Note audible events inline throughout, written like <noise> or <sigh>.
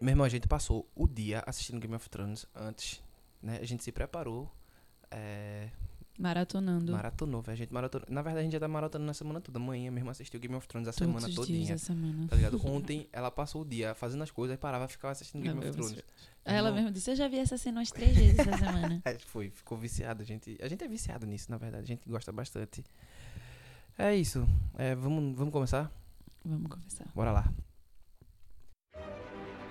Meu irmão, a gente passou o dia assistindo Game of Thrones antes, né? A gente se preparou, é, Maratonando. maratonou, velho. A gente maratonou. Na verdade, a gente já tá maratonando na semana toda. Amanhã mesmo assistiu Game of Thrones a todos semana os dias todinha. da semana. Tá ligado? Ontem ela passou o dia fazendo as coisas, aí parava e ficava assistindo Game of Thrones. Aí ela mesmo disse, eu já vi essa cena umas três vezes essa semana. <laughs> É, foi, ficou viciado. A gente, a gente é viciado nisso, na verdade. A gente gosta bastante. É isso. É, vamos, vamos começar? Vamos conversar. Bora lá.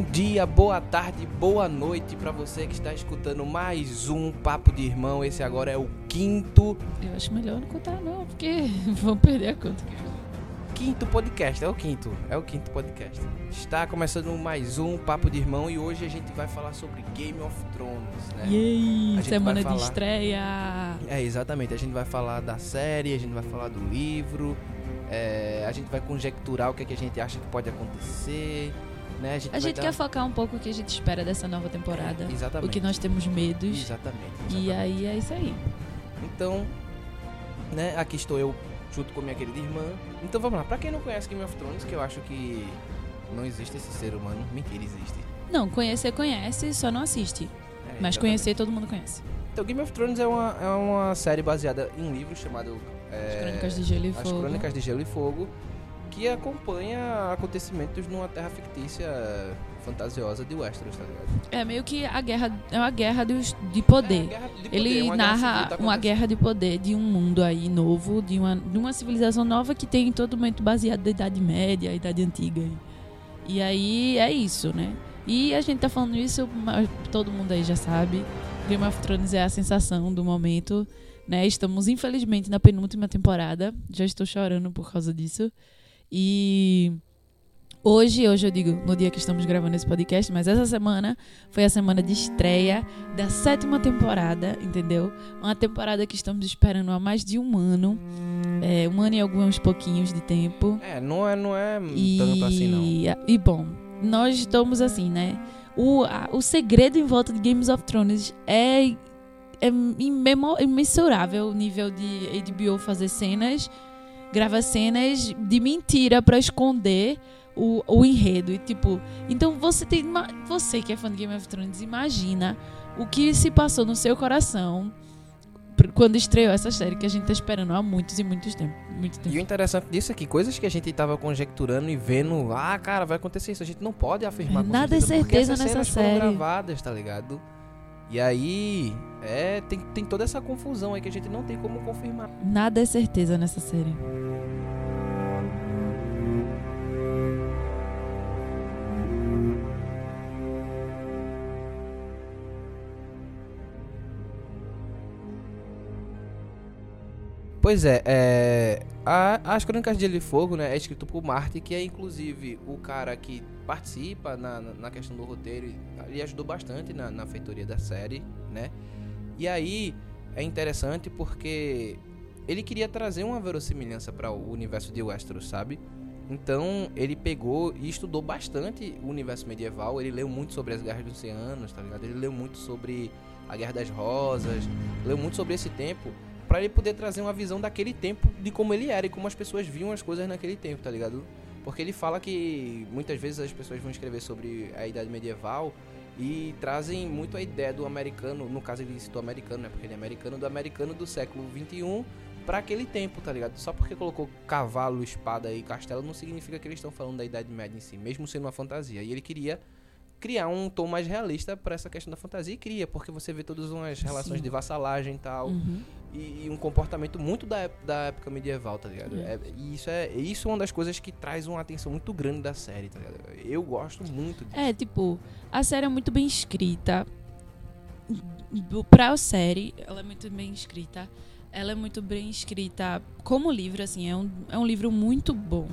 Bom dia, boa tarde, boa noite pra você que está escutando mais um Papo de Irmão. Esse agora é o quinto, Eu acho melhor não contar não, porque <laughs> vão perder a conta. quinto podcast. É o quinto, é o quinto podcast. Está começando mais um Papo de Irmão e hoje a gente vai falar sobre Game of Thrones, né? Yay, semana vai de falar. estreia. É, exatamente. A gente vai falar da série, a gente vai falar do livro, é, a gente vai conjecturar o que, é que a gente acha que pode acontecer, né? A vai gente dar- quer focar um pouco o que a gente espera dessa nova temporada. Exatamente. O que nós temos medos. Exatamente. E exatamente. aí é isso aí. Então, né, aqui estou eu junto com minha querida irmã. Então vamos lá. Pra quem não conhece Game of Thrones, que eu acho que não existe esse ser humano, mentira, existe. Não, conhecer conhece, só não assiste. É, Mas conhecer todo mundo conhece. Então Game of Thrones é uma, é uma série baseada em um livro chamado é, As Crônicas de Gelo e As Fogo. Crônicas de Gelo e Fogo, que acompanha acontecimentos numa terra fictícia fantasiosa de Westeros, tá ligado? É meio que a guerra, é uma guerra dos- de É, poder. guerra de poder, Ele uma guerra narra tá uma guerra de poder de um mundo aí novo, de uma, de uma civilização nova que tem todo momento baseado na Idade Média, Idade Antiga. E aí é isso, né? E a gente tá falando isso, todo mundo aí já sabe. Game of Thrones é a sensação do momento, né? Estamos, infelizmente, na penúltima temporada. Já estou chorando por causa disso. E hoje, hoje eu digo no dia que estamos gravando esse podcast, mas essa semana foi a semana de estreia da sétima temporada, entendeu? Uma temporada que estamos esperando há mais de um ano. É, um ano e alguns pouquinhos de tempo. É, não é, não é E, tanto assim, não. e bom, nós estamos assim, né? O, a- o segredo em volta de Games of Thrones é, é imensurável o nível de HBO fazer cenas, grava cenas de mentira pra esconder o, o enredo. E tipo, então você tem. Você que é fã de Game of Thrones, imagina o que se passou no seu coração quando estreou essa série que a gente tá esperando há muitos e muitos tempos. Muito tempo. E o interessante disso é que coisas que a gente tava conjecturando e vendo, ah, cara, vai acontecer isso, a gente não pode afirmar com Nada é certeza, nessa série. gravadas, tá ligado? E aí, é, tem, tem toda essa confusão aí que a gente não tem como confirmar. Nada é certeza nessa série. Pois é, é a- as Crônicas de Gelo e Fogo, né, é escrito por Marty, que é inclusive o cara que participa na, na- questão do roteiro, e ajudou bastante na, na feitoria da série, né? E aí é interessante porque ele queria trazer uma verossimilhança para o universo de Westeros, sabe? Então ele pegou e estudou bastante o universo medieval. Ele leu muito sobre as guerras dos oceanos, tá ligado? Ele leu muito sobre a Guerra das Rosas, leu muito sobre esse tempo Pra ele poder trazer uma visão daquele tempo de como ele era e como as pessoas viam as coisas naquele tempo, tá ligado? Porque ele fala que muitas vezes as pessoas vão escrever sobre a idade medieval e trazem muito a ideia do americano, no caso ele citou americano, né? Porque ele é americano, do americano do século 21 para aquele tempo, tá ligado? Só porque colocou cavalo, espada e castelo não significa que eles estão falando da idade média em si, mesmo sendo uma fantasia. E ele queria criar um tom mais realista pra essa questão da fantasia e cria, porque você vê todas umas relações Sim. de vassalagem e tal. Uhum. e, e um comportamento muito da, da época medieval, tá ligado? É. É, e isso é isso é uma das coisas que traz uma atenção muito grande da série, tá ligado? Eu gosto muito disso. É, tipo, a série é muito bem escrita. Pra série, ela é muito bem escrita. Ela é muito bem escrita como livro, assim, é um, é um livro muito bom.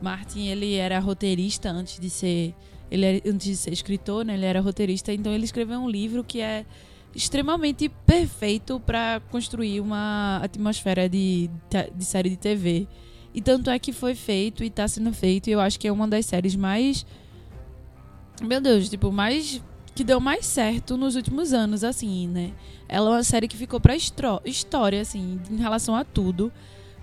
Martin, ele era roteirista antes de ser. Ele era- antes de ser escritor, né? Ele era roteirista, então ele escreveu um livro que é extremamente perfeito para construir uma atmosfera de, de série de TV. E tanto é que foi feito e tá sendo feito, e eu acho que é uma das séries mais meu Deus, tipo, mais. Que deu mais certo nos últimos anos, assim, né? Ela é uma série que ficou pra história, assim, em relação a tudo.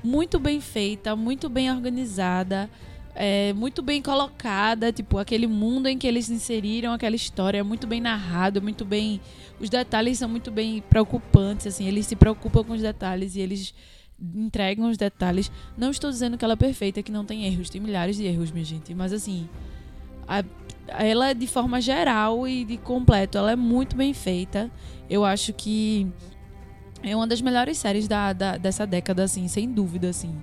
Muito bem feita, muito bem organizada, é, muito bem colocada. Tipo, aquele mundo em que eles inseriram aquela história é muito bem narrado, muito bem. Os detalhes são muito bem preocupantes, assim. Eles se preocupam com os detalhes e eles entregam os detalhes. Não estou dizendo que ela é perfeita, que não tem erros. Tem milhares de erros, minha gente. Mas, assim. a- ela de forma geral e de completo, ela é muito bem feita. Eu acho que é uma das melhores séries da, da- dessa década, assim, sem dúvida, assim.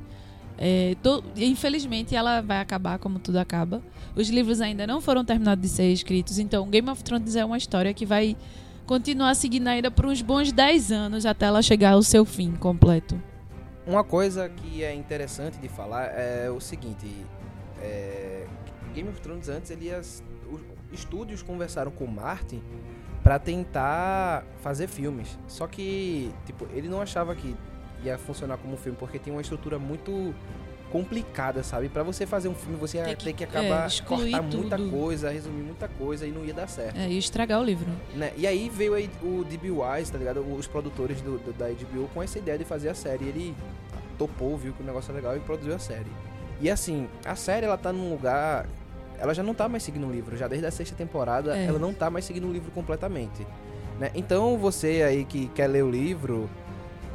É, infelizmente ela vai acabar como tudo acaba. Os livros ainda não foram terminados de ser escritos, então Game of Thrones é uma história que vai continuar seguindo ainda por uns bons 10 anos até ela chegar ao seu fim completo. Uma coisa que é interessante de falar é o seguinte: é, Game of Thrones antes ele os estúdios conversaram com Martin pra tentar fazer filmes. Só que tipo ele não achava que ia funcionar como filme porque tem uma estrutura muito complicada, sabe? Pra você fazer um filme você ia ter que é, acabar excluir cortar muita tudo. coisa, resumir muita coisa e não ia dar certo. É, e estragar o livro. né? E aí veio aí o DB Wise, tá ligado? Os produtores do, do- da HBO com essa ideia de fazer a série. Ele topou, viu que o negócio é legal e produziu a série. E assim, a série ela tá num lugar. Ela já não tá mais seguindo o livro, já desde a sexta temporada É. ela não tá mais seguindo o livro completamente. Né? Então você aí que quer ler o livro,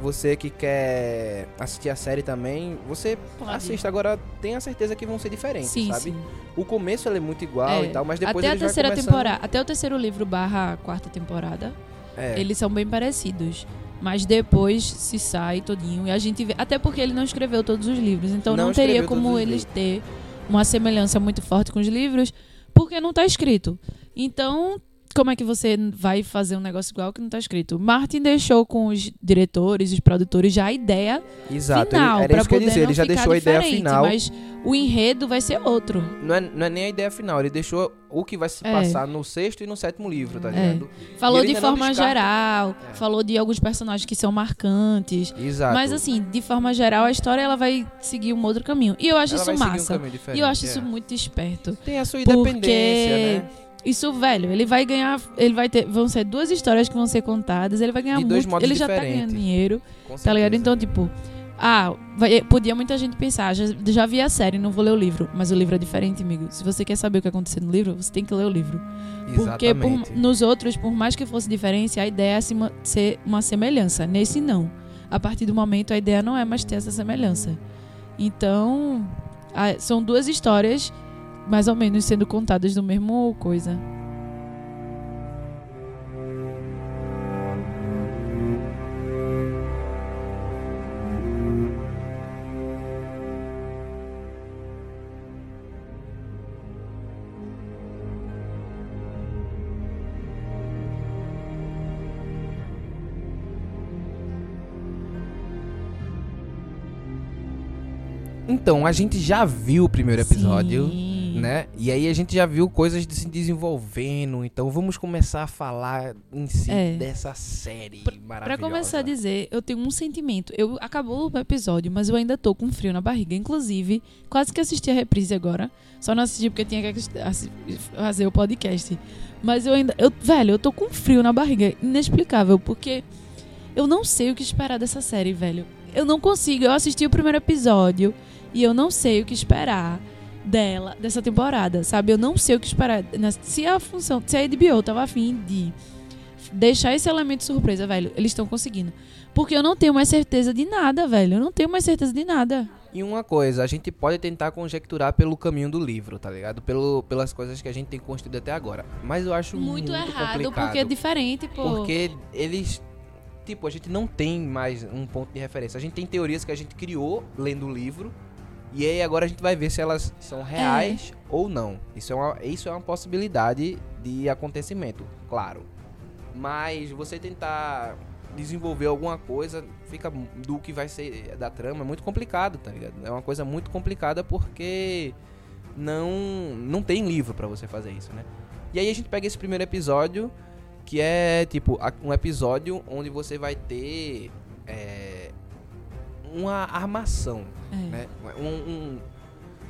você que quer assistir a série também, você Pode. assista. Agora tenha certeza que vão ser diferentes, Sim, sabe? sim. O começo é muito igual É. e tal, mas depois até a terceira começando- temporada, até o terceiro livro barra quarta temporada, É. eles são bem parecidos. Mas depois se sai todinho. E a gente vê. Até porque ele não escreveu todos os livros. Então Não não, teria como eles ter uma semelhança muito forte com os livros. Porque não tá escrito. Então, como é que você vai fazer um negócio igual que não tá escrito? Martin deixou com os diretores, os produtores já a ideia Exato, final. ele, era isso que eu dizer, ele já deixou a ideia final. Mas o enredo vai ser outro. Não, é, não é nem a ideia final, ele deixou o que vai se É. passar no sexto e no sétimo livro, tá É. ligado? Falou de forma geral, É. falou de alguns personagens que são marcantes. Exato. Mas assim, de forma geral, a história ela vai seguir um outro caminho. E eu acho Ela isso um massa. caminho e eu acho é. isso muito esperto. Tem a sua Porque independência, né? Isso, velho, ele vai ganhar. Ele vai ter. Vão ser duas histórias que vão ser contadas. Ele vai ganhar De muito. Ele já tá diferentes. ganhando dinheiro. Tá ligado? Então, tipo. Ah, vai- podia muita gente pensar, já, já vi a série, não vou ler o livro. Mas o livro é diferente, amigo. Se você quer saber o que aconteceu no livro, você tem que ler o livro. Porque por- nos outros, por mais que fosse diferença, a ideia é se ser uma semelhança. Nesse, não. A partir do momento, a ideia não é mais ter essa semelhança. Então, a- são duas histórias, mais ou menos, sendo contadas do mesmo coisa. Então, a gente já viu o primeiro episódio, Sim. Né? E aí a gente já viu coisas se desenvolvendo. Então vamos começar a falar em si É. dessa série Pra maravilhosa. começar a dizer, eu tenho um sentimento. Eu acabou o episódio, mas eu ainda tô com frio na barriga. Inclusive, quase que assisti a reprise agora. Só não assisti porque tinha que fazer o podcast. Mas eu ainda. Eu, velho, eu tô com frio na barriga. Inexplicável, porque eu não sei o que esperar dessa série, velho. Eu não consigo. Eu assisti o primeiro episódio e eu não sei o que esperar dela, dessa temporada, sabe? Eu não sei o que esperar. Se a função, se a HBO tava afim de deixar esse elemento surpresa, velho, eles estão conseguindo. Porque eu não tenho mais certeza de nada, velho. Eu não tenho mais certeza de nada. E uma coisa, a gente pode tentar conjecturar pelo caminho do livro, tá ligado? Pelo, pelas coisas que a gente tem construído até agora. Mas eu acho muito, Muito, errado, complicado. porque é diferente, pô. Porque eles. Tipo, a gente não tem mais um ponto de referência. A gente tem teorias que a gente criou lendo o livro. E aí agora a gente vai ver se elas são reais ou não. Isso é, uma, isso é uma possibilidade de acontecimento, claro. Mas você tentar desenvolver alguma coisa fica do que vai ser da trama é muito complicado, tá ligado? É uma coisa muito complicada porque não não tem livro pra você fazer isso, né? E aí a gente pega esse primeiro episódio que é tipo um episódio onde você vai ter é, uma armação, É. né? Um, um,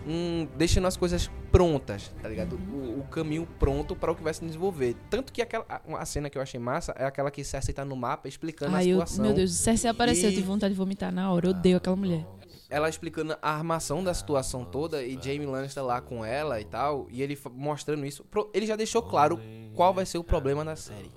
um- deixando as coisas prontas, tá ligado? O, o caminho pronto para o que vai se desenvolver. Tanto que aquela a, cena que eu achei massa é aquela que Cersei tá no mapa explicando Ai, a eu, situação. meu Deus, o Cersei apareceu, eu E- tive vontade de vomitar na hora. Eu odeio aquela mulher. ela explicando a armação da situação toda e Jamie Lannister lá com ela e tal, e ele mostrando isso, ele já deixou claro qual vai ser o problema da série.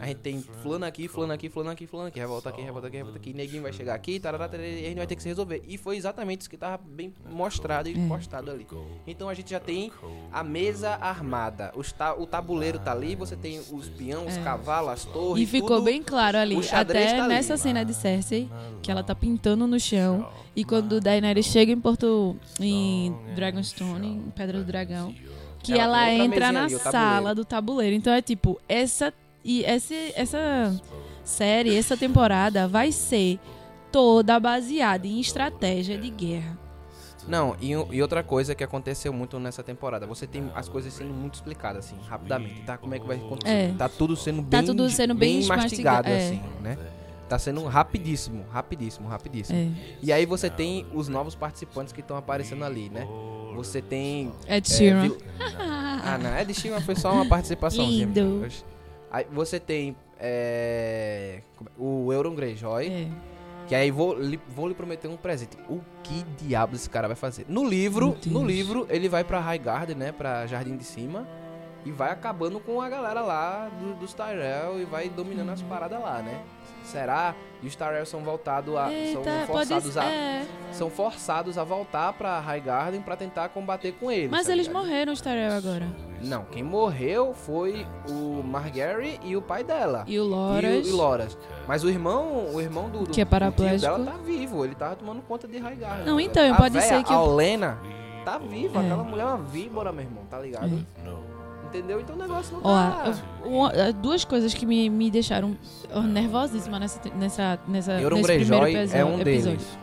A gente tem fulano aqui, fulano aqui, fulano aqui, fulano aqui, revolta aqui, revolta aqui, revolta aqui, neguinho vai chegar aqui, tarará, tarará, e a gente vai ter que se resolver. E foi exatamente isso que tava bem mostrado e É. postado ali. Então a gente já tem a mesa armada, os ta- o tabuleiro tá ali, você tem os peão, os É. cavalos, as torres, E ficou tudo- bem claro ali, até tá ali. nessa cena de Cersei, que ela tá pintando no chão. E quando Daenerys chega em Porto. em Dragonstone, em Pedra do Dragão, que Ela ela, entra na ali, sala do tabuleiro. Então é tipo, essa. E esse, essa série, essa temporada vai ser toda baseada em estratégia de guerra. Não, e, e outra coisa que aconteceu muito nessa temporada, você tem as coisas sendo muito explicadas, assim, rapidamente, tá? Como é que vai acontecer? É. Tá tudo sendo Tá bem, tudo sendo bem mastigado, mastiga- é. assim, né? Tá sendo rapidíssimo, rapidíssimo, rapidíssimo. É. E aí você tem os novos participantes que estão aparecendo ali, né? Você tem... Ed é, Sheeran. vil- <laughs> ah, não, Ed Sheeran foi só uma participação. Lindo. Aí você tem é, como é? o Euron Greyjoy, É. que aí vou lhe, vou lhe prometer um presente. O que diabos esse cara vai fazer? No livro, no livro, ele vai pra Highgarden, né? Pra Jardim de Cima. E vai acabando com a galera lá do- dos Tyrell e vai dominando as paradas lá, né? Será? E os Tyrell são voltados a. Eita, são forçados a. É. São forçados a voltar pra Highgarden pra tentar combater com eles. Mas tá eles ligado? morreram, os Tyrell, agora. Não, quem morreu foi o Margaery e o pai dela. E o E Loras. o, e Loras. Mas o irmão, o irmão do, do Que é paraplégico. dela tá vivo, ele tava tomando conta de Highgarden. Não, então, a pode véia, ser que A o- Olena tá viva, É. aquela mulher é uma víbora, meu irmão, tá ligado? Entendeu? Então o negócio não Ó, tá... eh, duas coisas que me, me deixaram ó, nervosíssima nessa, nessa, nessa nesse primeiro episo- é um episódio. deles.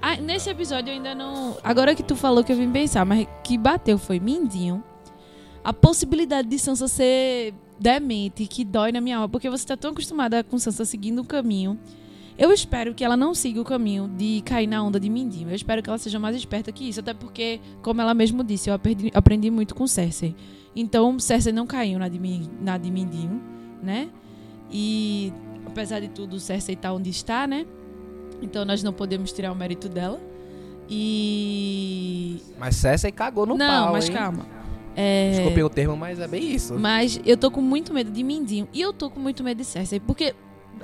Ah, nesse episódio eu ainda não. Agora que tu falou que eu vim pensar, mas que bateu foi Mindinho. A possibilidade de Sansa ser demente, que dói na minha alma, porque você tá tão acostumada com Sansa seguindo um caminho. Eu espero que ela não siga o caminho de cair na onda de Mindinho. Eu espero que ela seja mais esperta que isso, até porque, como ela mesmo disse, eu aprendi, aprendi muito com Cersei. Então, Cersei não caiu na de, na de Mindinho, né? E, apesar de tudo, Cersei tá onde está, né? Então, nós não podemos tirar o mérito dela. E. Mas Cersei cagou no não, pau, mas hein? calma. É, Desculpem o termo, mas é bem isso. mas eu tô com muito medo de Mindinho. E eu tô com muito medo de Cersei. Porque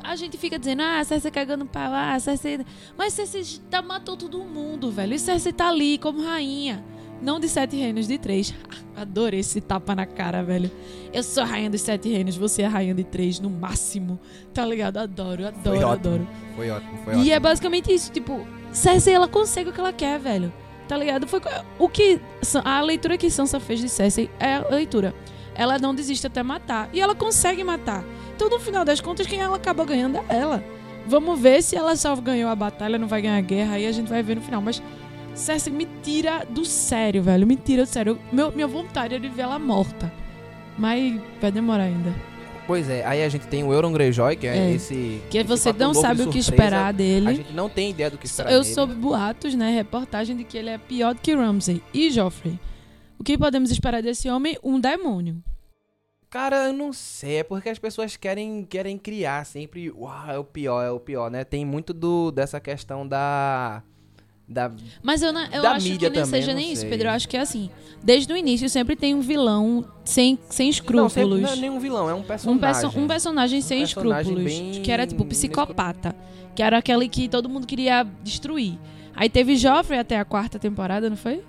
a gente fica dizendo, ah, Cersei cagando pau, ah, Cersei. Mas Cersei tá, matou todo mundo, velho. E Cersei tá ali como rainha. Não de sete reinos, de três. <laughs> Adorei esse tapa na cara, velho. Eu sou a rainha dos sete reinos, você é a rainha de três, no máximo. Tá ligado? Adoro, adoro, Foi ótimo. adoro. Foi ótimo, foi E ótimo. é basicamente isso, tipo, Cersei ela consegue o que ela quer, velho. Tá ligado? Foi o que a leitura que Sansa fez de Cersei é a leitura. Ela não desiste até matar e ela consegue matar. Então no final das contas quem ela acaba ganhando é ela. Vamos ver se ela só ganhou a batalha, não vai ganhar a guerra, aí a gente vai ver no final, mas Cersei me tira do sério, velho. Me tira do sério. Meu, minha vontade é de ver ela morta. Mas vai demorar ainda. Pois é, aí a gente tem o Euron Greyjoy, que é, É. esse... Porque esse você não sabe o que esperar dele. A gente não tem ideia do que esperar Eu dele. soube boatos, né? Reportagem de que ele é pior do que Ramsay e Joffrey. O que podemos esperar desse homem? Um demônio. Cara, eu não sei, é porque as pessoas querem, querem criar sempre, uau, é o pior, é o pior, né? Tem muito do, dessa questão da... da Mas eu, não- eu acho que não também, seja não nem isso, sei. Pedro. Eu acho que é assim. Desde o início sempre tem um vilão sem, sem não, escrúpulos. sempre, não é nenhum vilão, é um um, personagem. perso um personagem sem personagem escrúpulos. Que era tipo psicopata. Que era aquele que todo mundo queria destruir. Aí teve Joffrey até a quarta temporada, não foi?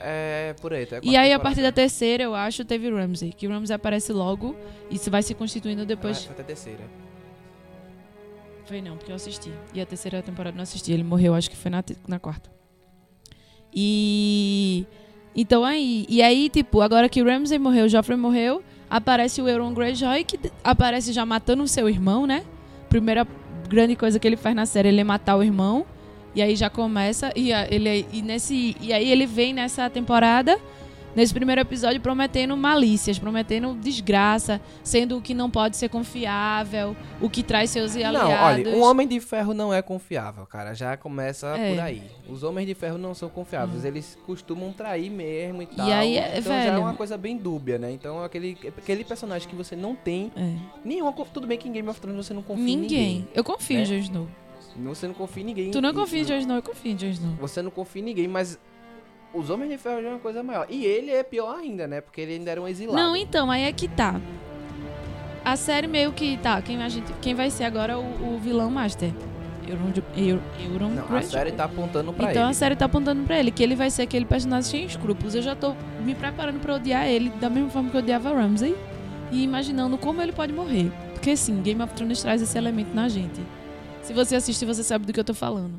É, por aí. E aí, a partir da terceira, eu acho, teve Ramsay. Que Ramsay aparece logo e se vai se constituindo Ah, depois. foi até a terceira. Foi não, porque eu assisti. E a terceira temporada não assisti. Ele morreu, acho que foi na, na quarta. E. Então aí. E aí, tipo, agora que Ramsay morreu, Joffrey morreu, aparece o Euron Greyjoy, que aparece já matando o seu irmão, né? Primeira grande coisa que ele faz na série ele é matar o irmão. E aí já começa. E, ele, e, nesse, e aí ele vem nessa temporada. Nesse primeiro episódio, prometendo malícias, prometendo desgraça, sendo o que não pode ser confiável, o que traz seus aliados. Não, olha, um homem de ferro não é confiável, cara. Já começa É. por aí. Os homens de ferro não são confiáveis. Eles costumam trair mesmo e tal. aí, é, então já é velho- uma coisa bem dúbia, né? Então aquele, aquele personagem que você não tem É. nenhuma. Tudo bem que em Game of Thrones você não confia em Ninguém. ninguém. Eu confio né? em Jon Snow. Você não confia em ninguém. Tu não E- confia em Jon Snow, eu confio em Jon Snow. Você não confia em ninguém, mas os homens de ferro já é uma coisa maior. E ele é pior ainda, né? Porque ele ainda era um exilado. Não, então, aí é que tá. A série meio que tá. Quem, a gente, quem vai ser agora é o, o vilão master? Euron, Euron Não, a série tá apontando pra Então ele. a série tá apontando pra ele, que ele vai ser aquele personagem sem escrúpulos. Eu já tô me preparando pra odiar ele da mesma forma que eu odiava Ramsay. E imaginando como ele pode morrer. Porque sim, Game of Thrones traz esse elemento na gente. Se você assistir, você sabe do que eu tô falando.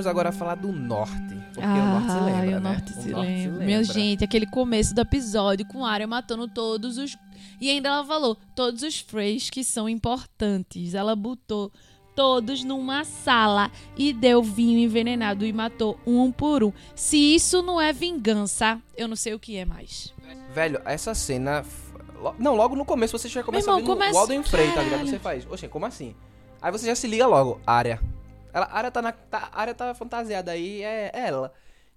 Vamos agora falar do norte. Porque o norte se lembra, Ai, o né? norte se lembra. Meu gente, aquele começo do episódio com a Arya matando todos os. E ainda ela falou, todos os Freys que são importantes. Ela botou todos numa sala e deu vinho envenenado e matou um por um. Se isso não é vingança, eu não sei o que é mais. Velho, essa cena. Não, logo no começo você já começa irmão, a ver começa- o Alden Frey, tá ligado? Você faz, oxe, como assim? Aí você já se liga logo, área. Ela, a área tá na. Tá, a área tá fantasiada aí, é, é ela.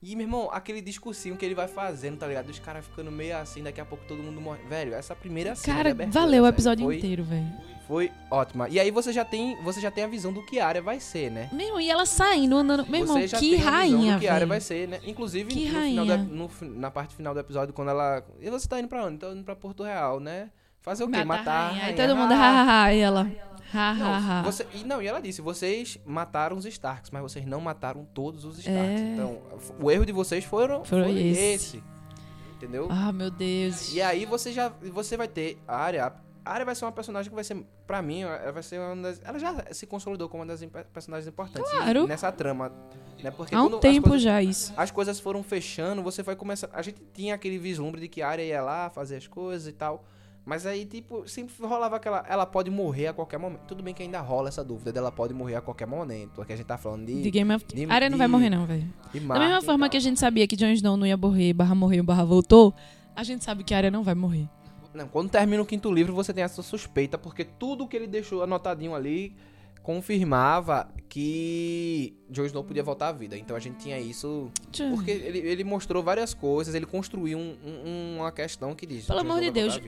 E, meu irmão, aquele discursinho que ele vai fazendo, tá ligado? Os caras ficando meio assim, daqui a pouco todo mundo morre. Velho, essa primeira cena. Cara, abertura, valeu o velho, episódio foi, inteiro, velho. Foi ótima. E aí você já tem. Você já tem a visão do que a área vai ser, né? Meu irmão, e ela saindo, andando. Meu irmão, que a rainha, do que a área velho. vai ser, né? Inclusive, Que no final rainha. no na parte final do episódio, quando ela. E você tá indo pra onde? Tô indo pra Porto Real, né? Fazer o quê? Matar, Matar. a a rainha. Aí rainha. todo mundo, Ah. e ela. Não, você, e, não, e ela disse, vocês mataram os Starks, mas vocês não mataram todos os Starks. É. Então, o erro de vocês foram, Foi foi esse. esse. Entendeu? Ah, meu Deus. E aí você já você vai ter a área. A área vai ser uma personagem que vai ser, pra mim, ela vai ser uma das. Ela já se consolidou como uma das personagens importantes Claro. nessa trama. Né? Porque Há um tempo coisas- já isso. as coisas foram fechando, você vai começar. A gente tinha aquele vislumbre de que a área ia lá fazer as coisas e tal. Mas aí, tipo, sempre rolava aquela. Ela pode morrer a qualquer momento. Tudo bem que ainda rola essa dúvida dela pode morrer a qualquer momento. Porque a gente tá falando de. De Game of A Arya não vai morrer, não, velho. Da mesma forma que a gente sabia que Jon Snow não ia morrer, barra morreu, barra voltou, a gente sabe que a Arya não vai morrer. Não, quando termina o quinto livro, você tem essa suspeita, porque tudo que ele deixou anotadinho ali confirmava que Jon Snow podia voltar à vida. Então a gente tinha isso. Porque ele, ele mostrou várias coisas, ele construiu um- um- uma questão que diz. Pelo amor de Deus.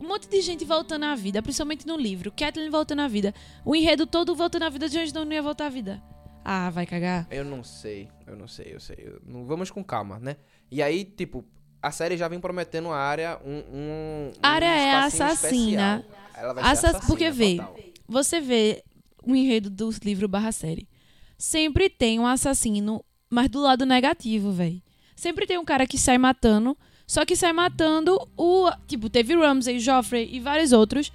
Um monte de gente voltando à vida, principalmente no livro. Catelyn voltando à vida. O enredo todo voltando à vida, Jon Snow não ia voltar à vida. Ah, vai cagar. Eu não sei, eu não sei, eu sei. Eu- não, vamos com calma, né? E aí, tipo, a série já vem prometendo a área um. um A Arya um é assassina. Ela vai Assa- ser assassina, porque vê, total. Você vê o enredo dos livros barra série. Sempre tem um assassino, mas do lado negativo, velho. Sempre tem um cara que sai matando, só que sai matando o. Tipo, teve Ramsay, Joffrey e vários outros.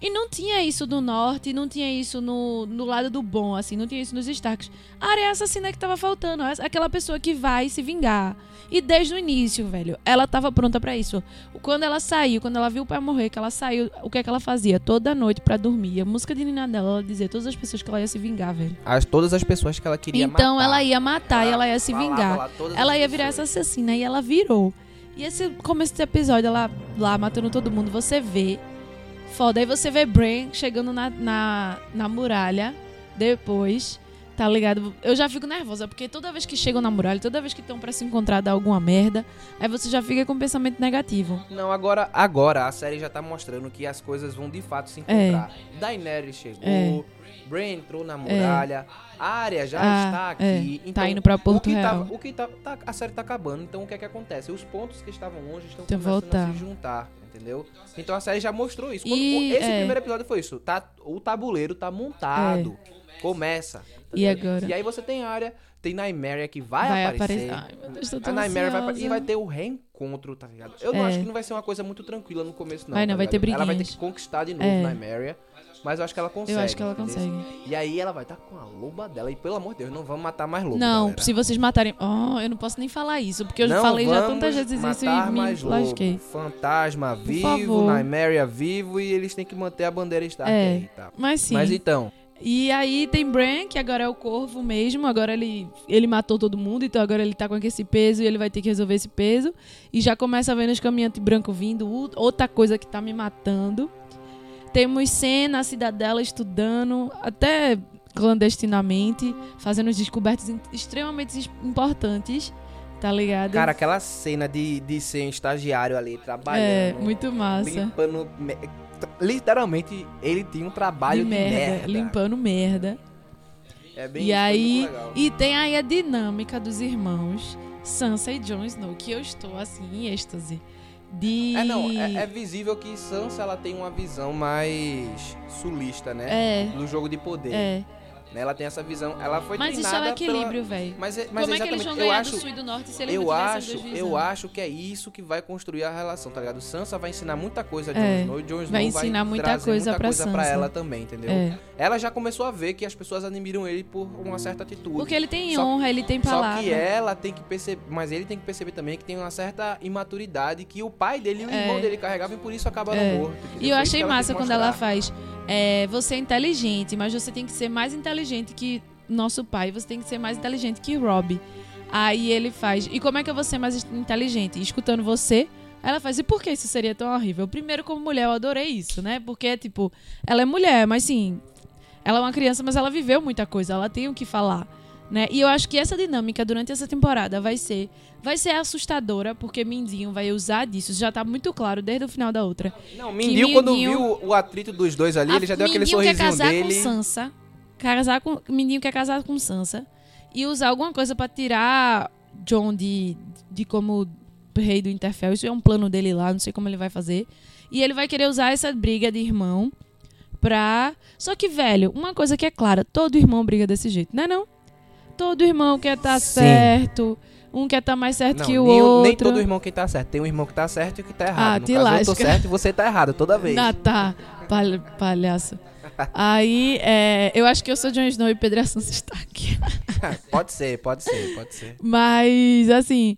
E não tinha isso do norte, não tinha isso no, no lado do bom, assim, não tinha isso nos Starks. A área é a assassina que tava faltando, é aquela pessoa que vai se vingar. E desde o início, velho, ela tava pronta pra isso. Quando ela saiu, quando ela viu o pai morrer, que ela saiu, o que é que ela fazia? Toda noite pra dormir. A música de Nina dela, ela dizia todas as pessoas que ela ia se vingar, velho. As, todas as pessoas que ela queria matar. Então ela ia matar e ela ia se vingar. Ela ia virar essa pessoas. assassina e ela virou. E esse começo desse episódio, ela lá matando todo mundo, você vê foda. Aí você vê Bran chegando na, na, na muralha depois, tá ligado? Eu já fico nervosa, porque toda vez que chegam na muralha, toda vez que estão pra se encontrar dar alguma merda, aí você já fica com um pensamento negativo. Não, agora, agora a série já tá mostrando que as coisas vão de fato se É. encontrar. Daenerys chegou, É. Bran entrou na muralha, a área já Ah, está aqui. é. Então, Tá indo pra Porto o que Real. Tava, o que tá, tá- a série tá acabando, então o que é que acontece? Os pontos que estavam longe estão Então começando voltar. a se juntar, entendeu? Então a série já mostrou isso. Quando- E, esse é. primeiro episódio foi isso. Tá, o tabuleiro tá montado. Começa. tá E agora? E aí você tem área, tem Nymeria que vai, Vai aparecer. aparecer. Ai, meu Deus, tô A Nymeria vai, ansiosa. e vai ter o reencontro, tá ligado? Eu não É. acho que não vai ser uma coisa muito tranquila no começo, não. Vai não, tá vai ter ligado? Ela vai ter briguinhas. que conquistar de novo É. Nymeria. Mas eu acho que ela consegue. Eu acho que ela entendeu? consegue. E aí ela vai estar com a loba dela. E pelo amor de Deus, não vamos matar mais lobo. Não, galera. se vocês matarem. Oh, eu não posso nem falar isso, porque eu não falei já tantas vezes isso e me mais lobo. lasquei. Fantasma vivo. Nymeria vivo e eles têm que manter a bandeira Stark É. aí, tá? Mas sim. Mas então, E aí tem Bran, que agora é o corvo mesmo. Agora ele, ele matou todo mundo, então agora ele tá com esse peso e ele vai ter que resolver esse peso. E já começa a ver os caminhantes brancos vindo. Outra coisa que tá me matando. Temos Sen na cidadela estudando, até clandestinamente, fazendo descobertas extremamente importantes. Tá ligado? cara, aquela cena de, de ser um estagiário ali é, trabalhando, muito massa. limpando. me- Literalmente, ele tinha um trabalho de de, merda, merda. limpando merda. É bem E aí, e tem aí a dinâmica dos irmãos Sansa e Jon Snow, que eu estou assim em êxtase. De. É, não, é, é visível que Sansa ela tem uma visão mais sulista, né? É, Do jogo de poder. é. Né? Ela tem essa visão. Ela foi Mas isso é treinada equilíbrio, pela... velho. Mas, é- mas Como é que eles vão eu ganhar acho, do sul e do norte se eles eu não acho, eu acho que é isso que vai construir a relação, tá ligado? Sansa vai ensinar muita coisa a Jon É, Snow e Jon Snow vai ensinar muita trazer coisa muita pra coisa pra ela também, entendeu? É. Ela já começou a ver que as pessoas admiram ele por uma certa atitude. Porque ele tem Só- honra, ele tem Só palavra. que ela tem que perceber, mas ele tem que perceber também que tem uma certa imaturidade que o pai dele e o É. irmão dele carregavam e por isso acabaram É. mortos. E eu achei massa quando ela faz. É, você é inteligente, mas você tem que ser mais inteligente que nosso pai. Você tem que ser mais inteligente que Rob. Aí ele faz. E como é que eu vou ser mais inteligente? Escutando você. Ela faz, e por que isso seria tão horrível? Primeiro, como mulher, eu adorei isso, né? Porque, tipo, ela é mulher, mas sim, ela é uma criança, mas ela viveu muita coisa, ela tem o que falar. Né? E eu acho que essa dinâmica durante essa temporada vai ser vai ser assustadora, porque Mindinho vai usar disso. Já tá muito claro desde o final da outra. Não, Mindinho, quando Mindinho- viu o atrito dos dois ali, A- ele já deu aquele Mindinho quer sorrisinho casar dele. com Sansa. Casar com, Mindinho quer casar com Sansa. E usar alguma coisa pra tirar John de, de como rei do Interfell. Isso é um plano dele lá, não sei como ele vai fazer. E ele vai querer usar essa briga de irmão pra. Só que, velho, uma coisa que é clara: todo irmão briga desse jeito, não é não? Todo irmão quer estar Sim. certo. Um quer estar mais certo Não, que o nem, outro. nem todo irmão que tá certo. Tem um irmão que tá certo e o que tá errado. Ah, no te caso, eu tô lasca. certo e você tá errado toda vez. Ah, tá. Palha- palhaço. Aí, é, eu acho que eu sou Jon Snow e Pedro é a Sansa Stark. <laughs> pode ser, pode ser, pode ser. Mas, assim,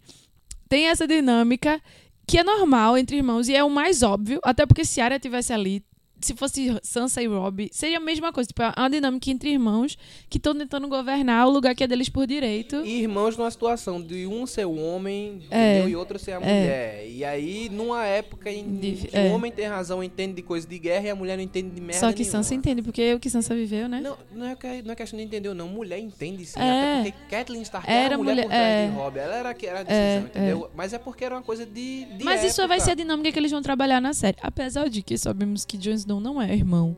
tem essa dinâmica que é normal entre irmãos e é o mais óbvio. Até porque se Arya tivesse ali, se fosse Sansa e Robb, seria a mesma coisa. Tipo, é uma dinâmica entre irmãos que estão tentando governar o lugar que é deles por direito. E irmãos numa situação de um ser o homem É. e outro ser a mulher. E aí, numa época em que é. o homem tem razão, entende de coisa de guerra e a mulher não entende de merda Só que nenhuma. Sansa entende, porque é o que Sansa viveu, né? Não, não é, que- não é questão de entender, não. Mulher entende sim. É. Até porque Kathleen Stark Era a mulher, mulher- por trás é. de Robb. Ela era, que era decisão, É, entendeu? Mas é porque era uma coisa de, de Mas isso vai época. ser a dinâmica que eles vão trabalhar na série. Apesar de que sabemos que Jon Não é irmão.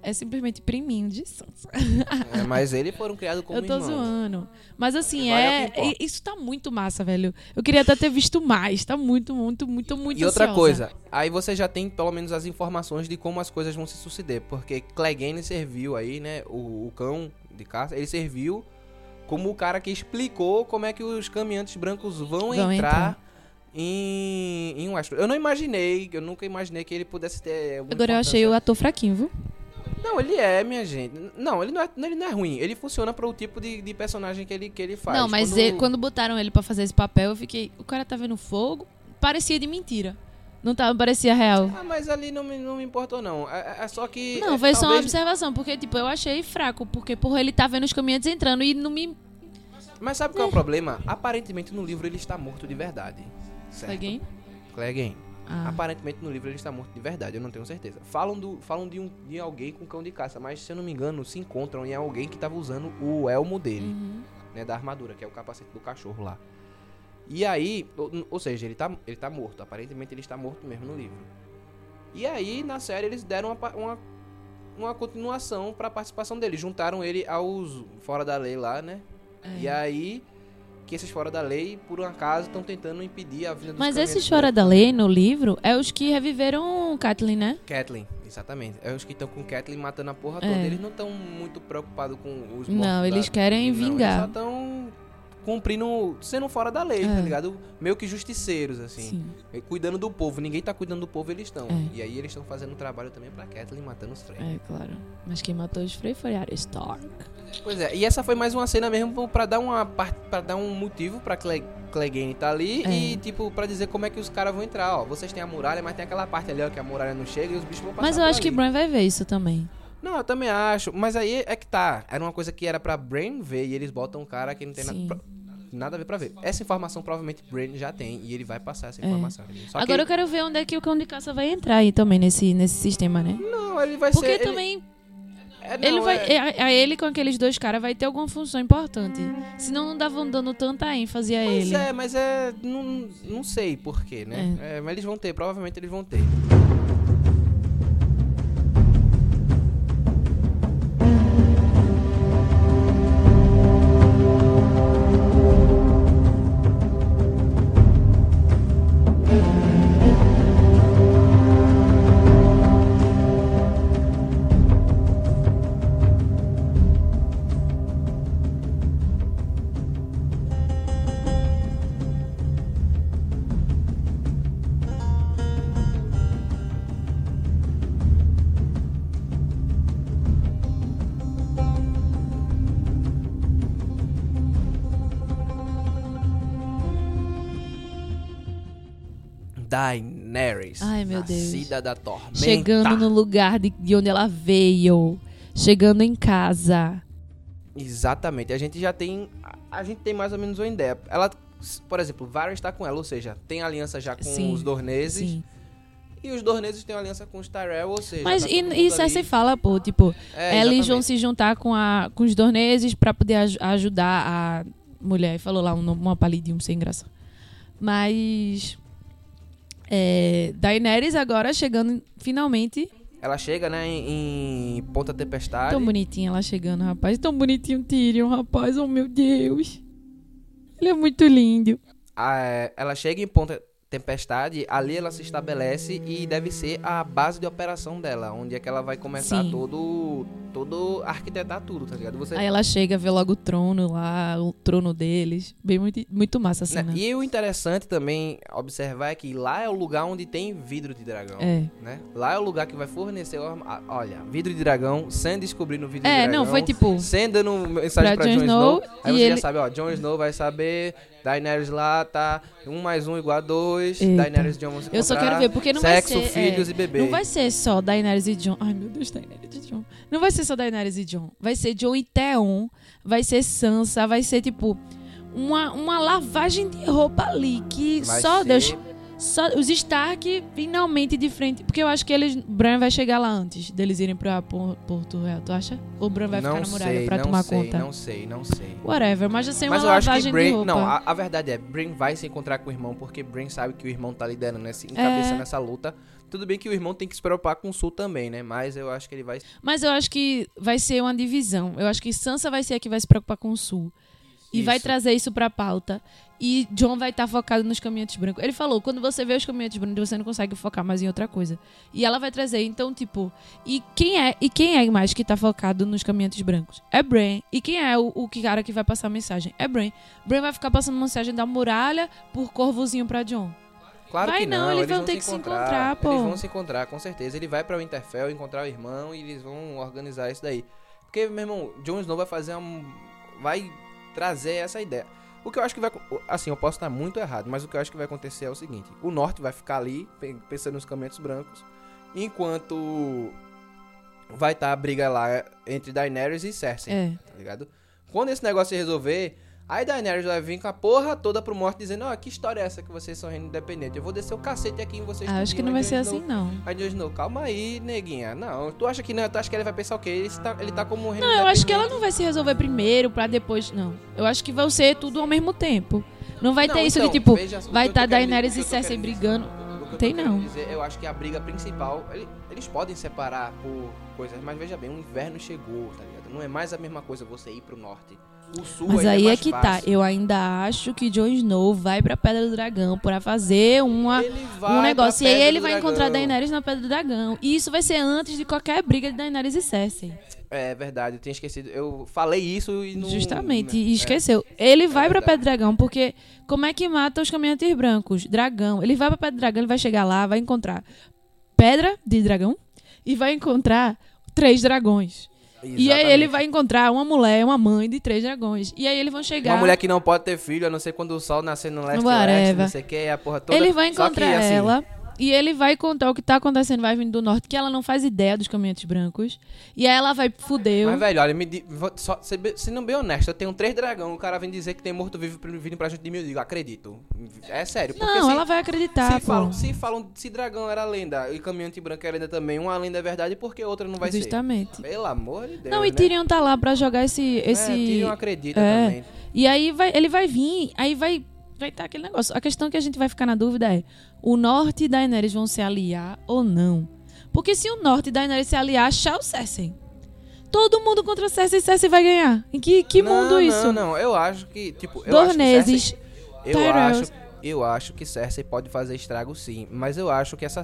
É simplesmente priminho de Sansa. <laughs> É, mas eles foram criados como Eu tô irmãos. zoando. Mas assim, é. e- Isso tá muito massa, velho. Eu queria até ter visto mais. Tá muito, muito, muito, muito E outra ansiosa. coisa, aí você já tem pelo menos as informações de como as coisas vão se suceder. Porque Clegane serviu aí, né? O, o cão de caça, ele serviu como o cara que explicou como é que os caminhantes brancos vão, Vão entrar, em, em Westeros. Eu não imaginei, eu nunca imaginei que ele pudesse ter. Agora eu achei o ator fraquinho, viu? Não, ele é, minha gente. Não, ele não é, ele não é ruim. Ele funciona para o tipo de, de personagem que ele, que ele faz. não, mas Quando- ele- quando botaram ele pra fazer esse papel, eu fiquei. O cara tá vendo fogo? Parecia de mentira. Não tava, parecia real. Ah, mas ali não me, não me importou, não. É, é só que. Não, é, foi só uma talvez- observação, porque, tipo, eu achei fraco, porque, porra, ele tá vendo os caminhantes entrando e não me. Mas sabe qual é o problema? Aparentemente no livro ele está morto de verdade. Alguém? Clegane. Ah. Aparentemente no livro ele está morto de verdade, eu não tenho certeza. Falam, do, falam de, um, de alguém com cão de caça, mas se eu não me engano, se encontram em alguém que estava usando o elmo dele, Uhum. né? Da armadura, que é o capacete do cachorro lá. E aí, ou, ou seja, ele tá, ele tá morto. Aparentemente ele está morto mesmo no livro. E aí, na série, eles deram uma, uma, uma continuação pra participação dele. Juntaram ele aos fora da lei lá, né? É. E aí, que esses fora da lei, por um acaso, estão tentando impedir a vida dos Mas esses fora da lei no livro é os que reviveram Kathleen, né? Kathleen, exatamente. É os que estão com Kathleen matando a porra É. toda. Eles não estão muito preocupados com os mortos Não, eles da- querem Não, vingar. Eles só estão cumprindo, sendo fora da lei, É. tá ligado? Meio que justiceiros, assim. Sim. Cuidando do povo. Ninguém tá cuidando do povo, eles estão. É. E aí eles estão fazendo um trabalho também pra Kathleen matando os Frey. É, claro. Mas quem matou os Frey foi Arya Stark. Pois é, e essa foi mais uma cena mesmo pra dar uma para dar um motivo pra Cle Clegane tá ali É. e tipo pra dizer como é que os caras vão entrar, ó. Vocês têm a muralha, mas tem aquela parte ali ó que a muralha não chega e os bichos vão passar Mas eu acho que ali. Bran vai ver isso também. Não, eu também acho, mas aí é que tá. Era uma coisa que era pra Brain ver e eles botam um cara que não tem Sim. nada, nada a ver pra ver. Essa informação provavelmente Brain já tem e ele vai passar essa É. informação. Só Agora eu que quero ver onde é que o cão de caça vai entrar aí também nesse, nesse sistema, né? não, ele vai Porque ser ele- também é, não, ele vai, é- é- a ele com aqueles dois caras vai ter alguma função importante. Senão não davam dando tanta ênfase a Pois ele. é, mas é. Não, não sei porquê, né? Mas eles vão ter, provavelmente eles vão ter. Daenerys. Ai, meu Deus. Nascida da tormenta. Chegando no lugar de, de onde ela veio. Chegando em casa. Exatamente. A gente já tem. a- gente tem mais ou menos uma ideia. Ela, por exemplo, Varys está com ela, ou seja, tem aliança já com Sim, os Dorneses. Sim. E os Dorneses têm aliança com os Tyrell, ou seja. Mas tá e, e mundo Cersei ali. fala, pô, tipo, É, eles vão se juntar com, a, com os Dorneses pra poder aj- ajudar a mulher. E falou lá um, uma palidinho sem graça. Mas. É, Daenerys agora chegando finalmente. Ela chega, né, em, em Ponta Tempestade. Tão bonitinha ela chegando, rapaz. Tão bonitinho o Tyrion, rapaz. Oh, meu Deus. Ele é muito lindo. Ah, ela chega em Ponta Tempestade, ali ela se estabelece e deve ser a base de operação dela, onde é que ela vai começar Sim. todo todo arquitetar tudo, tá ligado? Você Aí ela chega, vê logo o trono lá, o trono deles. Bem, muito, muito massa a Né, cena. E o interessante também observar é que lá é o lugar onde tem vidro de dragão. É. Né? Lá é o lugar que vai fornecer Olha, vidro de dragão, Sam descobrindo o vidro É, de dragão. não, foi tipo. Sam dando mensagem pra pra, Jon Snow. Snow, Aí você ele- já sabe, ó, Jon Snow vai saber, Daenerys lá tá um mais um igual a dois, Eita. Daenerys e Jon vão se Eu só quero ver, porque não Sexo, vai ser. filhos é, e bebê. Não vai ser só Daenerys e John. Ai, meu Deus, Daenerys e John. Não vai ser só Daenerys e John. Vai ser John e Theon. Vai ser Sansa. Vai ser, tipo, uma, uma lavagem de roupa ali. Que Vai só ser- Deus. Só, os Stark finalmente de frente. Porque eu acho que eles. Bran vai chegar lá antes deles irem pra Por- Porto Real, tu acha? Ou Bran vai não ficar na muralha sei, pra não tomar sei, conta? Não sei, não sei. Whatever, mas já sei uma Mas eu acho que de Bran. roupa. Não, a, a verdade é, Bran vai se encontrar com o irmão porque Bran sabe que o irmão tá liderando esse, encabeçando É. essa luta. Tudo bem que o irmão tem que se preocupar com o sul também, né? Mas eu acho que ele vai. Mas eu acho que vai ser uma divisão. Eu acho que Sansa vai ser a que vai se preocupar com o Sul. E vai Isso. trazer isso pra pauta. E John vai estar focado nos caminhantes brancos. Ele falou, quando você vê os caminhantes brancos, você não consegue focar mais em outra coisa. E ela vai trazer, então, tipo... E quem é e quem é mais que tá focado nos caminhantes brancos? É Bran. E quem é o, o cara que vai passar a mensagem? É Bran. Bran vai ficar passando mensagem da muralha por corvozinho pra John. Claro Vai que não, não, eles eles vão ter que se encontrar, pô. Eles vão se encontrar, com certeza. Ele vai pra Winterfell encontrar o irmão e eles vão organizar isso daí. Porque, meu irmão, Jon Snow vai fazer um. Vai trazer essa ideia. O que eu acho que vai. Assim, eu posso estar muito errado, mas o que eu acho que vai acontecer é o seguinte: o norte vai ficar ali, pe- pensando nos caminhantes brancos, enquanto vai estar a briga lá entre Daenerys e Cersei É. tá ligado? Quando esse negócio se resolver, Aí Daenerys vai vir com a porra toda pro morte dizendo, ó, que história é essa que vocês são reino independente? Eu vou descer o cacete aqui em vocês. Ah, acho que tudinho." não vai ser assim, não. Aí Jon Snow, calma aí, neguinha. Não, tu acha que não? Tu acha que ele vai pensar o quê? Ele tá, ele tá como um reino Não, eu acho que ela não vai se resolver primeiro pra depois. Não. Eu acho que vai ser tudo ao mesmo tempo. Não vai Não, ter isso então, de tipo, veja, vai estar querendo Daenerys dizer- e Cersei brigando. dizer- Tem não. dizer, eu acho que a briga principal, ele- eles podem separar por coisas, mas veja bem, o inverno chegou, tá ligado? Não é mais a mesma coisa você ir pro norte. O sul Mas ainda aí é mais que tá. fácil. Eu ainda acho que Jon Snow vai pra Pedra do Dragão pra fazer uma, um negócio. E pra aí ele vai Dragão. encontrar Daenerys na Pedra do Dragão. E isso vai ser antes de qualquer briga de Daenerys e Cersei. É verdade, eu tinha esquecido. Eu falei isso e não. Justamente. né? E esqueceu. Ele vai pra verdade. Pedra do Dragão porque como é que mata os caminhantes brancos? Dragão. Ele vai pra Pedra do Dragão, ele vai chegar lá, vai encontrar pedra de dragão e vai encontrar três dragões. É, E aí exatamente. ele vai encontrar uma mulher, uma mãe de três dragões. E aí eles vão chegar. Uma mulher que não pode ter filho, a não ser quando o sol nascer no leste Whatever. oeste, não sei o que, a porra toda. Ele vai Só que, encontrar assim, ela e ele vai contar o que tá acontecendo, vai vindo do norte, que ela não faz ideia dos caminhantes brancos. E aí ela vai fudeu. Mas, velho, olha, me di... só, be- sendo bem honesto, eu tenho três dragão, o cara vem dizer que tem morto-vivo vindo pra gente de mim, eu digo, acredito. É sério. Porque não, se, ela vai acreditar, se falam, se falam, se dragão era lenda e caminhante branco era lenda também, uma lenda é verdade, por que outra não vai Justamente. ser? Pelo amor de Deus, Não, e né? Tyrion tá lá pra jogar esse. esse... É, Tyrion acredita É. também. E aí vai, ele vai vir, aí vai vai estar aquele negócio. A questão que a gente vai ficar na dúvida é: o Norte e Daenerys vão se aliar ou não? Porque se o Norte e Daenerys se aliar, tchau Cersei. Todo mundo contra Cersei, Cersei vai ganhar. Em que, que não, mundo isso? Não, não, eu acho que, tipo, eu acho que Cersei- eu acho, eu acho que Cersei pode fazer estrago sim, mas eu acho que essa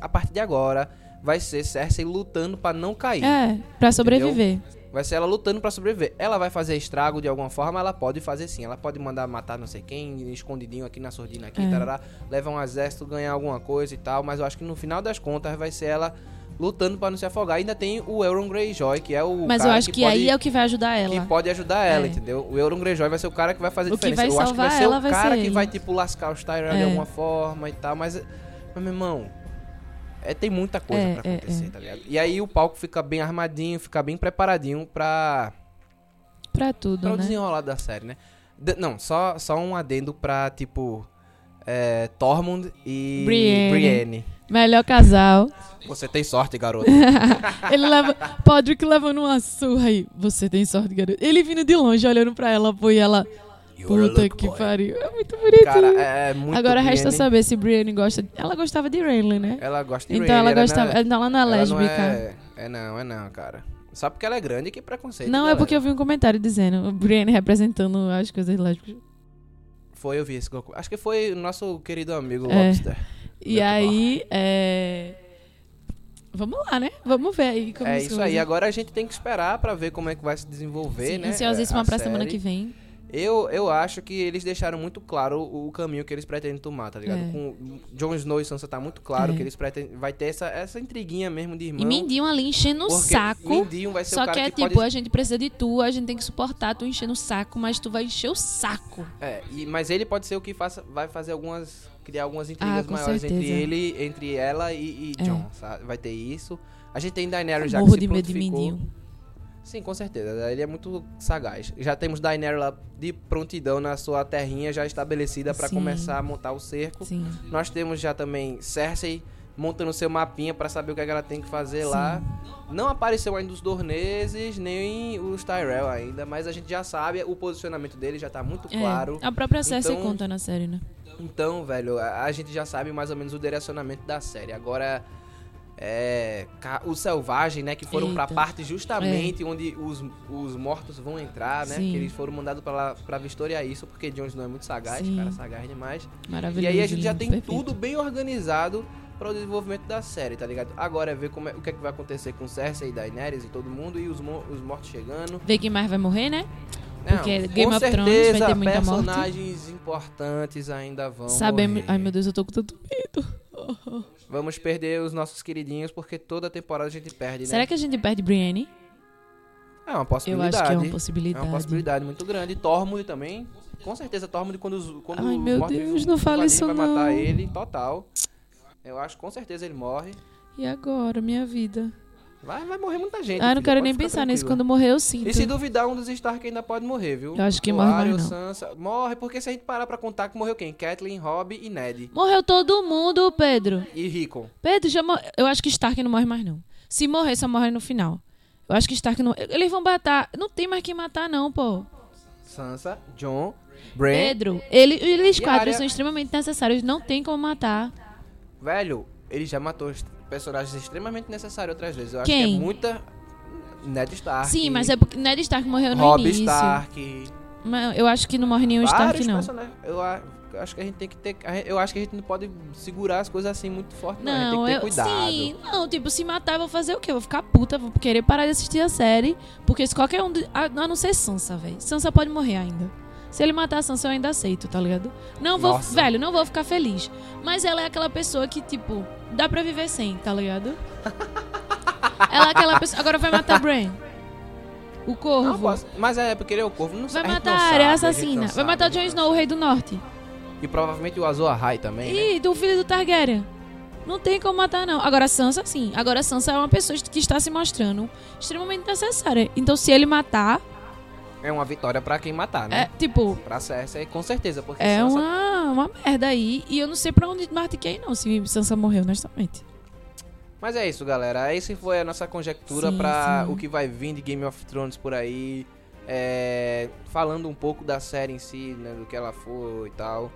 a partir de agora vai ser Cersei lutando pra não cair. É, pra sobreviver. Vai ser ela lutando pra sobreviver. Ela vai fazer estrago de alguma forma, ela pode fazer sim. Ela pode mandar matar não sei quem, escondidinho aqui na surdina aqui, É. tarará, levar um exército, ganhar alguma coisa e tal, mas eu acho que no final das contas vai ser ela lutando pra não se afogar. Ainda tem o Euron Greyjoy, que é o Mas eu acho que, pode, aí é o que vai ajudar que ela. pode ajudar ela, É. entendeu? O Euron Greyjoy vai ser o cara que vai fazer O que diferença. eu acho que vai ser ela o vai cara ser que ele. vai tipo lascar os Tyrell de É. alguma forma e tal, mas mas meu irmão, é, tem muita coisa É, pra é, acontecer, é. tá ligado? E aí o palco fica bem armadinho, fica bem preparadinho pra Pra tudo, para o né? desenrolar da série, né? De- não, só, só um adendo pra, tipo, é, Tormund e Brienne. Brienne. Melhor casal. Você tem sorte, garoto. <laughs> Ele leva. Podrick levando uma surra aí. Você tem sorte, garoto. Ele vindo de longe, olhando pra ela, pô, e ela. Puta que boy. pariu. É muito bonitinho. Cara, é muito Agora resta Brienne. saber se Brienne gosta. Ela gostava de Renly, né? Ela gosta de Então ela gostava. Não, Então ela não é ela não lésbica. é, é não, é não, cara. Só porque ela é grande, que preconceito. Não, é galera. porque eu vi um comentário dizendo Brienne representando as coisas lésbicas. Foi, eu vi esse Goku. Acho que foi o nosso querido amigo É. Lobster. E aí, é. Vamos lá, né? Vamos ver aí como É isso aí. Agora a gente tem que esperar pra ver como é que vai se desenvolver, Sim, né? ansiosíssima a pra semana série. que vem. Eu, eu acho que eles deixaram muito claro o, o caminho que eles pretendem tomar, tá ligado? É. Com Jon Snow e Sansa tá muito claro É. que eles pretendem. Vai ter essa, essa intriguinha mesmo de irmão. E Mindinho ali enchendo o saco. Mindinho vai ser Só o cara que é que, tipo, pode... a gente precisa de tu, a gente tem que suportar tu enchendo o saco, mas tu vai encher o saco. É, e, mas ele pode ser o que faça, vai fazer algumas. criar algumas intrigas Ah, maiores entre certeza. ele, entre ela e, e É. John, sabe? Vai ter isso. A gente tem Daenerys já que se de medo de. Mindinho. Sim, com certeza. Ele é muito sagaz. Já temos Daenerys lá de prontidão na sua terrinha já estabelecida pra Sim. começar a montar o cerco. Sim. Nós temos já também Cersei montando seu mapinha pra saber o que, é que ela tem que fazer lá. Não apareceu ainda os Dorneses, nem os Tyrell ainda, mas a gente já sabe, o posicionamento dele já tá muito É, claro. a própria Cersei Então- conta na série, né? Então, velho, a, a gente já sabe mais ou menos o direcionamento da série. Agora, é. O Selvagem, né? Que foram pra Eita. parte justamente onde os, os mortos vão entrar, né? Sim. Que eles foram mandados pra, lá, pra vistoriar isso, porque Jon Snow é muito sagaz, Sim. cara sagaz demais. Maravilhoso. E aí a gente já lindo, tem perfeito. tudo bem organizado para o desenvolvimento da série, tá ligado? Agora é ver como é- o que, é que vai acontecer com Cersei e Daenerys e todo mundo e os, os mortos chegando. Ver quem mais vai morrer, né? Não, Porque com Game of Thrones vai ter muita morte. personagens importantes ainda vão Sabemos. morrer. Ai, meu Deus, eu tô com tanto medo. Vamos perder os nossos queridinhos porque toda temporada a gente perde, né? Será que a gente perde Brienne? É uma Eu possibilidade. acho que é uma É possibilidade. uma possibilidade muito grande. Tormund também. Com certeza, Tormund, quando os, quando Ai, meu mortos Deus, não fala isso vai matar não. ele, total. Eu acho que com certeza ele morre. E agora, minha vida? Vai, vai morrer muita gente. Ah, não quero nem pensar nisso. tranquila. Quando morrer, eu sinto. E se duvidar, um dos Stark ainda pode morrer, viu? Eu acho que morre mais Arya, o não. Sansa. Morre, porque se a gente parar pra contar que morreu quem? Kathleen, Robb e Ned. Morreu todo mundo, Pedro. E Rickon. Pedro já mor... Eu acho que Stark não morre mais, não. Se morrer, só morre no final. Eu acho que Stark não. Eles vão matar. Não tem mais quem matar, não, pô. Sansa, John, Bran. Pedro, ele, eles E quatro Arya? são extremamente necessários. Não tem como matar. Velho, ele já matou personagens extremamente necessários outras vezes. Eu acho Quem? que é muita. Ned Stark. Sim, mas é porque Ned Stark morreu no Robb início. Stark. Mas eu acho que não morre nenhum Stark, não. personagens. Eu, eu acho que a gente tem que ter. Eu acho que a gente não pode segurar as coisas assim muito forte, não. Não, a gente eu. tem que ter cuidado. Sim, não, tipo, se matar, eu vou fazer o quê? Eu vou ficar puta, vou querer parar de assistir a série. Porque se qualquer um. a não ser Sansa, velho. Sansa pode morrer ainda. Se ele matar a Sansa, eu ainda aceito, tá ligado? Não vou. Nossa. Velho, não vou ficar feliz. Mas ela é aquela pessoa que, tipo, dá pra viver sem, tá ligado? <laughs> ela é aquela pessoa. Agora vai matar Bran. O corvo. Não posso. Mas é porque ele é o corvo. Não Vai matar a área assassina. Vai matar Jon não Snow, o rei do norte. E provavelmente o Azor Ahai também. né? E do filho do Targaryen. Não tem como matar, não. Agora, Sansa, sim. Agora, Sansa é uma pessoa que está se mostrando extremamente necessária. Então, se ele matar, É uma vitória pra quem matar, é né? tipo. Pra Cersei, com certeza. Porque É Sansa- uma, uma merda aí. E eu não sei pra onde ir, não, se Sansa morreu, honestamente. Mas é isso, galera. Esse foi a nossa conjectura sim. o que vai vir de Game of Thrones por aí. É, falando um pouco da série em si, né? Do que ela foi e tal.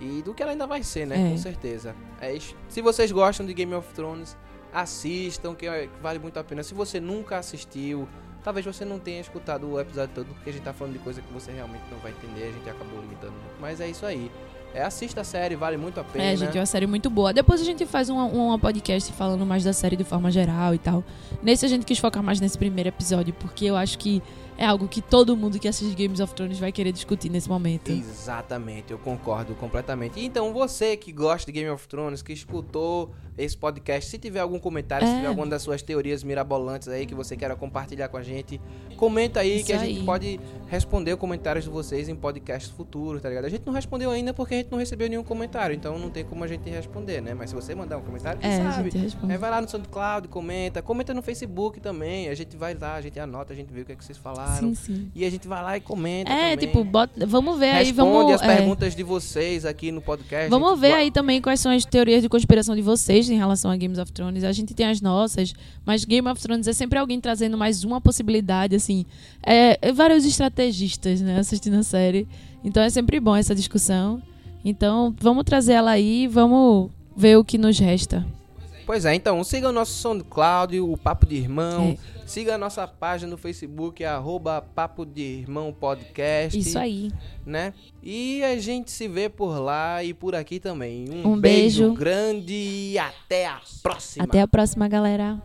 E do que ela ainda vai ser, né? É. Com certeza. É isso. Se vocês gostam de Game of Thrones, assistam, que é- que vale muito a pena. Se você nunca assistiu, talvez você não tenha escutado o episódio todo, porque a gente tá falando de coisa que você realmente não vai entender. A gente acabou limitando muito. Mas é isso aí. É, assista a série, vale muito a pena. É, gente, é uma série muito boa. Depois a gente faz um, um, um podcast falando mais da série de forma geral e tal. Nesse a gente quis focar mais nesse primeiro episódio, porque eu acho que é algo que todo mundo que assiste Games of Thrones vai querer discutir nesse momento. Exatamente, eu concordo completamente. Então, você que gosta de Game of Thrones, que escutou esse podcast, se tiver algum comentário, se É. tiver alguma das suas teorias mirabolantes aí que você queira compartilhar com a gente, comenta aí Isso que a gente pode responder os comentários de vocês em podcasts futuros, tá ligado? A gente não respondeu ainda porque a gente não recebeu nenhum comentário, então não tem como a gente responder, né? Mas se você mandar um comentário, É, a sabe? gente responde. É, vai lá no SoundCloud, comenta, comenta no Facebook também, a gente vai lá, a gente anota, a gente vê o que, é que vocês falaram. Sim, sim. E a gente vai lá e comenta É, também. tipo, bota, vamos ver aí, Responde vamos. as é, perguntas de vocês aqui no podcast. Vamos gente. ver Boa- aí também quais são as teorias de conspiração de vocês em relação a Games of Thrones. A gente tem as nossas, mas Game of Thrones é sempre alguém trazendo mais uma possibilidade, assim. É, é vários estrategistas, né, assistindo a série. Então é sempre bom essa discussão. Então vamos trazer ela aí, vamos ver o que nos resta. Pois é, então siga o nosso SoundCloud, o Papo de Irmão. É. Siga a nossa página no Facebook, arroba Papo de Irmão Podcast. Isso aí. Né? E a gente se vê por lá e por aqui também. Um beijo. grande e até a próxima. Até a próxima, galera.